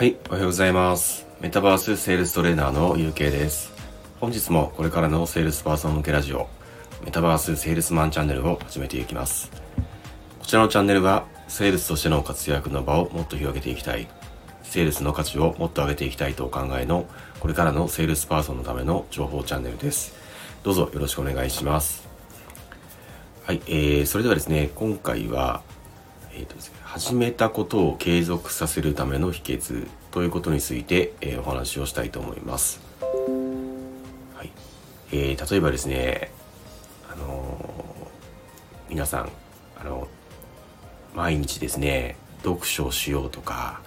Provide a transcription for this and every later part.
はい、おはようございます。メタバースセールストレーナーの UK です。本日もこれからのセールスパーソン向けラジオ、メタバースセールスマンチャンネルを始めていきます。こちらのチャンネルは、セールスとしての活躍の場をもっと広げていきたい、セールスの価値をもっと上げていきたいとお考えの、これからのセールスパーソンのための情報チャンネルです。どうぞよろしくお願いします。はい、えー、それではですね、今回は、えーとですね、始めたことを継続させるための秘訣ということについて、えーお話をしたいと思います。はいえー例えばですね、あのー皆さん、あの毎日ですね読書をしようとか、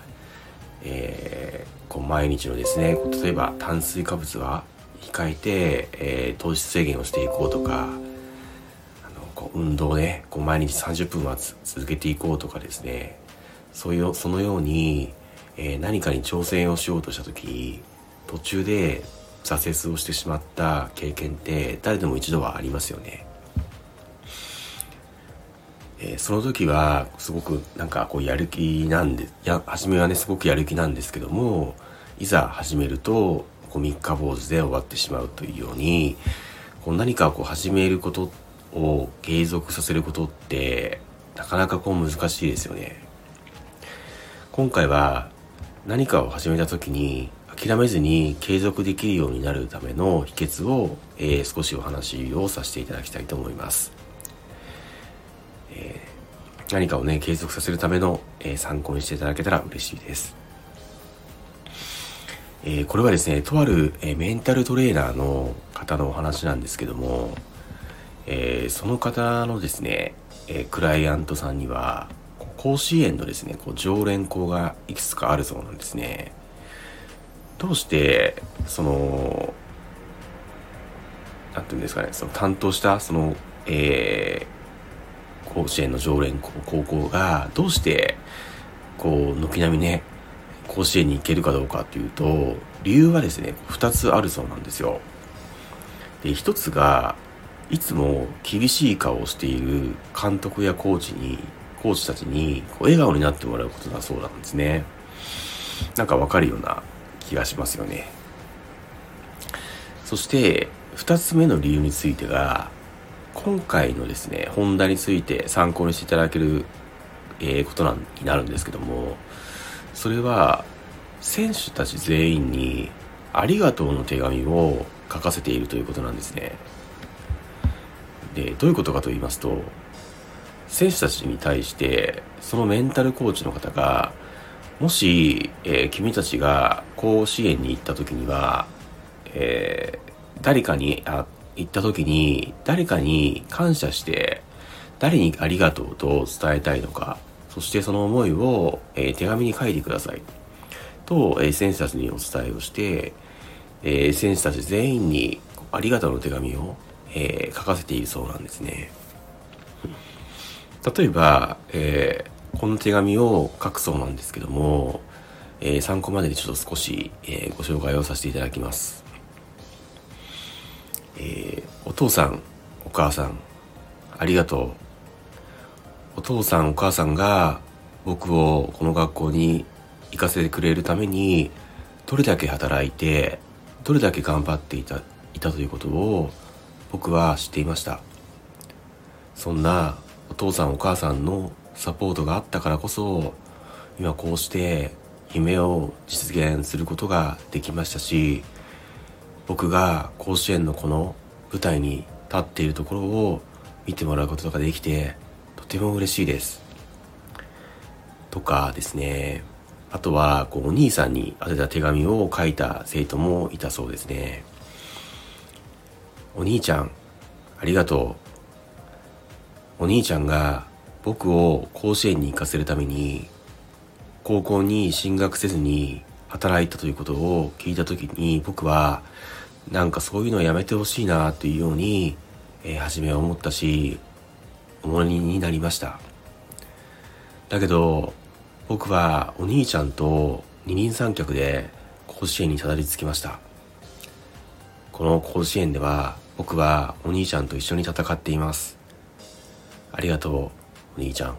えこう毎日のですね例えば炭水化物は控えて、え糖質制限をしていこうとか運動をねこう毎日30分は続けていこうとかですねそういうそのように、えー何かに挑戦をしようとした時途中で挫折をしてしまった経験って誰でも一度はありますよね。えーその時はすごくなんかこうやる気なんでや初めはねすごくやる気なんですけどもいざ始めるとこう三日坊主で終わってしまうというようにこう何かこう始めることを継続させることってなかなかこう難しいですよね。今回は何かを始めた時に諦めずに継続できるようになるための秘訣を、えー少しお話をさせていただきたいと思います。えー何かをね継続させるための、えー参考にしていただけたら嬉しいです。えーこれはですねとある、えーメンタルトレーナーの方のお話なんですけども、えーその方のですね、えークライアントさんには甲子園のですねこう常連校がいくつかあるそうなんですね。どうしてそのなんていうんですかねその担当したその、えー甲子園の常連校高校がどうしてこう軒並みね甲子園に行けるかどうかというと理由はですね2つあるそうなんですよ。で1つがいつも厳しい顔をしている監督やコーチにコーチたちにこう笑顔になってもらうことだそうなんですね。なんかわかるような気がしますよね。そして2つ目の理由についてが今回のですね本題について参考にしていただける、えーことなんになるんですけどもそれは選手たち全員にありがとうの手紙を書かせているということなんですね。でどういうことかと言いますと選手たちに対してそのメンタルコーチの方がもし、えー君たちが甲子園に行った時には、えー誰かにあ行った時に誰かに感謝して誰にありがとうと伝えたいのかそしてその思いを、えー手紙に書いてください。と、えー選手たちにお伝えをして、えー選手たち全員にありがとうの手紙を、えー書かせているそうなんですね。例えば、えーこの手紙を書くそうなんですけども、えー参考までにちょっと少し、えーご紹介をさせていただきます。えーお父さん、お母さん、ありがとう。お父さん、お母さんが僕をこの学校に行かせてくれるために、どれだけ働いて、どれだけ頑張っていた、いたということを僕は知っていました。そんなお父さんお母さんのサポートがあったからこそ今こうして夢を実現することができましたし僕が甲子園のこの舞台に立っているところを見てもらうことができてとても嬉しいです。とかですねあとはこうお兄さんに宛てた手紙を書いた生徒もいたそうですね。お兄ちゃんありがとう。お兄ちゃんが僕を甲子園に行かせるために高校に進学せずに働いたということを聞いた時に僕はなんかそういうのやめてほしいなというように、えー初めは思ったし重荷になりました。だけど僕はお兄ちゃんと二人三脚で甲子園にたどり着きました。この甲子園では僕はお兄ちゃんと一緒に戦っていますありがとうお兄ちゃん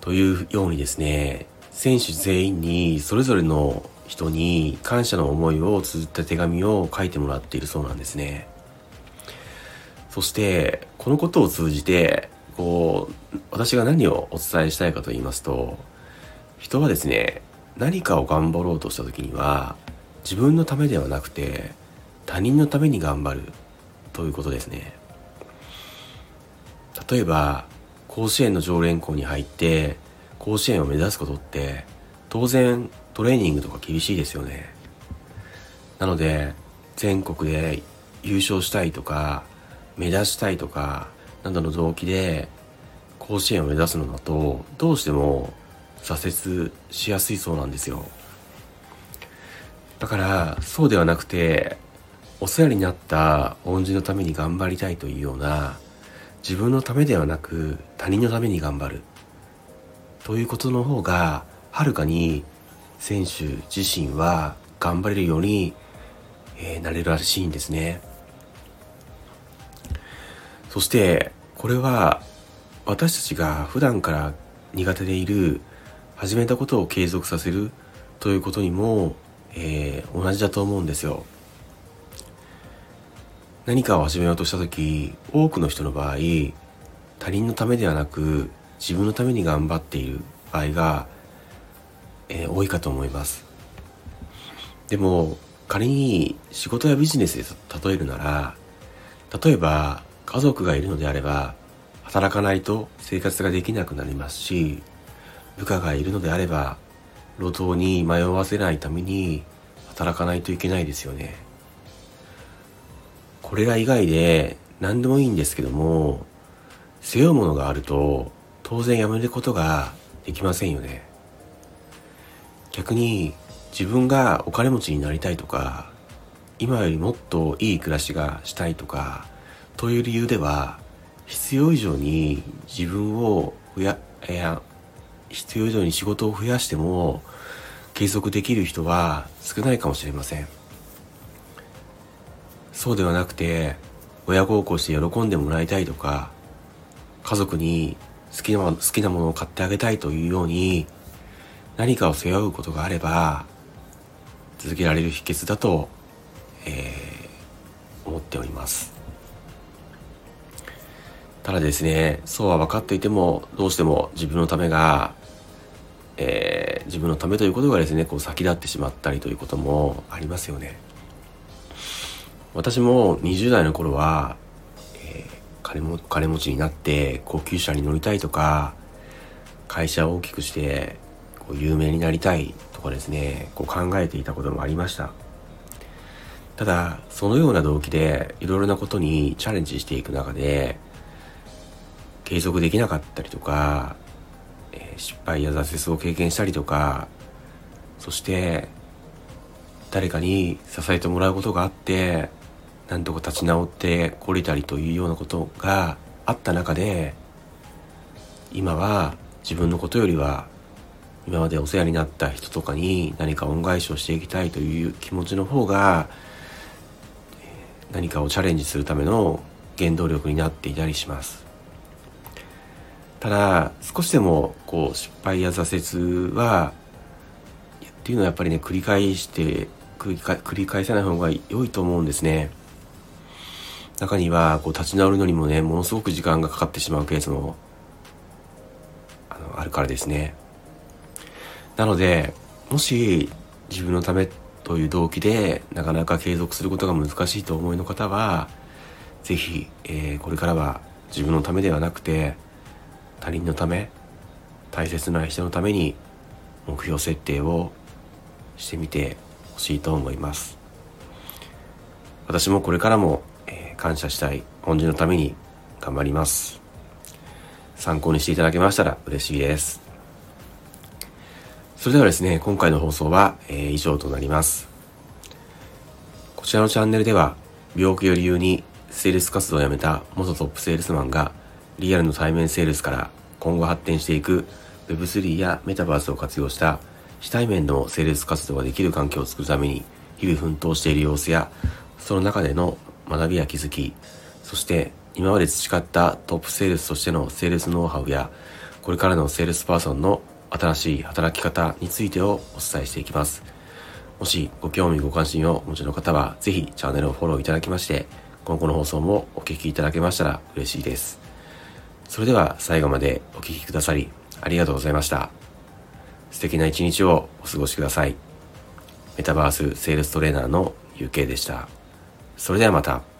というようにですね選手全員にそれぞれの人に感謝の思いを綴った手紙を書いてもらっているそうなんですね。そしてこのことを通じてこう私が何をお伝えしたいかと言いますと人はですね何かを頑張ろうとした時には自分のためではなくて他人のために頑張るということですね。例えば甲子園の常連校に入って甲子園を目指すことって当然トレーニングとか厳しいですよね。なので全国で優勝したいとか目指したいとかなどの動機で甲子園を目指すのだとどうしても挫折しやすいそうなんですよ。だからそうではなくてお世話になった恩人のために頑張りたいというような自分のためではなく他人のために頑張る。ということの方がはるかに選手自身は頑張れるように、え、なれるらしいんですね。そしてこれは私たちが普段から苦手でいる始めたことを継続させるということにも、えー、同じだと思うんですよ。何かを始めようとした時多くの人の場合他人のためではなく自分のために頑張っている場合が、えー、多いかと思います。でも仮に仕事やビジネスで例えるなら例えば家族がいるのであれば働かないと生活ができなくなりますし部下がいるのであれば路頭に迷わせないために働かないといけないですよね。これら以外で何でもいいんですけども背負うものがあると当然やめることができませんよね逆に自分がお金持ちになりたいとか今よりもっといい暮らしがしたいとかという理由では必要以上に自分を増やいや必要以上に仕事を増やしても継続できる人は少ないかもしれません。そうではなくて親孝行して喜んでもらいたいとか家族に好きな好きなものを買ってあげたいというように何かを背負うことがあれば続けられる秘訣だと、えー、思っております。ただですねそうは分かっていてもどうしても自分のためが、えー、自分のためということがですねこう先立ってしまったりということもありますよね。私も20代の頃は、えー、金も金持ちになって高級車に乗りたいとか会社を大きくしてこう有名になりたいとかですねこう考えていたこともありました。ただそのような動機でいろいろなことにチャレンジしていく中で継続できなかったりとか、えー、失敗や挫折を経験したりとかそして誰かに支えてもらうことがあってなんとか立ち直ってこれたりというようなことがあった中で今は自分のことよりは今までお世話になった人とかに何か恩返しをしていきたいという気持ちの方が何かをチャレンジするための原動力になっていたりします。ただ少しでもこう失敗や挫折はっていうのはやっぱりね繰り返して繰り返さない方が良いと思うんですね。中にはこう立ち直るのにもねものすごく時間がかかってしまうケースもあのあるからですね。なのでもし自分のためという動機でなかなか継続することが難しいと思いの方は是非、えー、これからは自分のためではなくて他人のため大切な人のために目標設定をしてみてほしいと思います。私もこれからも感謝したい恩人のために頑張ります。参考にしていただけましたら嬉しいです。それではですね今回の放送は、えー、以上となります。こちらのチャンネルでは病気を理由にセールス活動を辞めた元トップセールスマンがリアルの対面セールスから今後発展していく Web3 やメタバースを活用した非対面のセールス活動ができる環境を作るために日々奮闘している様子やその中での学びや気づきそして今まで培ったトップセールスとしてのセールスノウハウやこれからのセールスパーソンの新しい働き方についてをお伝えしていきます。もしご興味ご関心をお持ちの方は、ぜひチャンネルをフォローいただきまして、今後の放送もお聴きいただけましたら嬉しいです。それでは最後までお聴きくださり、ありがとうございました。素敵な一日をお過ごしください。メタバースセールストレーナーの UK でした。それではまた。